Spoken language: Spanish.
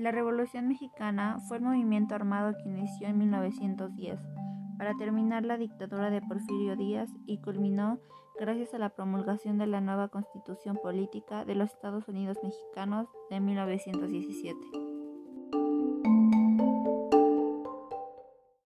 La Revolución Mexicana fue el movimiento armado que inició en 1910 para terminar la dictadura de Porfirio Díaz y culminó gracias a la promulgación de la nueva Constitución Política de los Estados Unidos Mexicanos de 1917.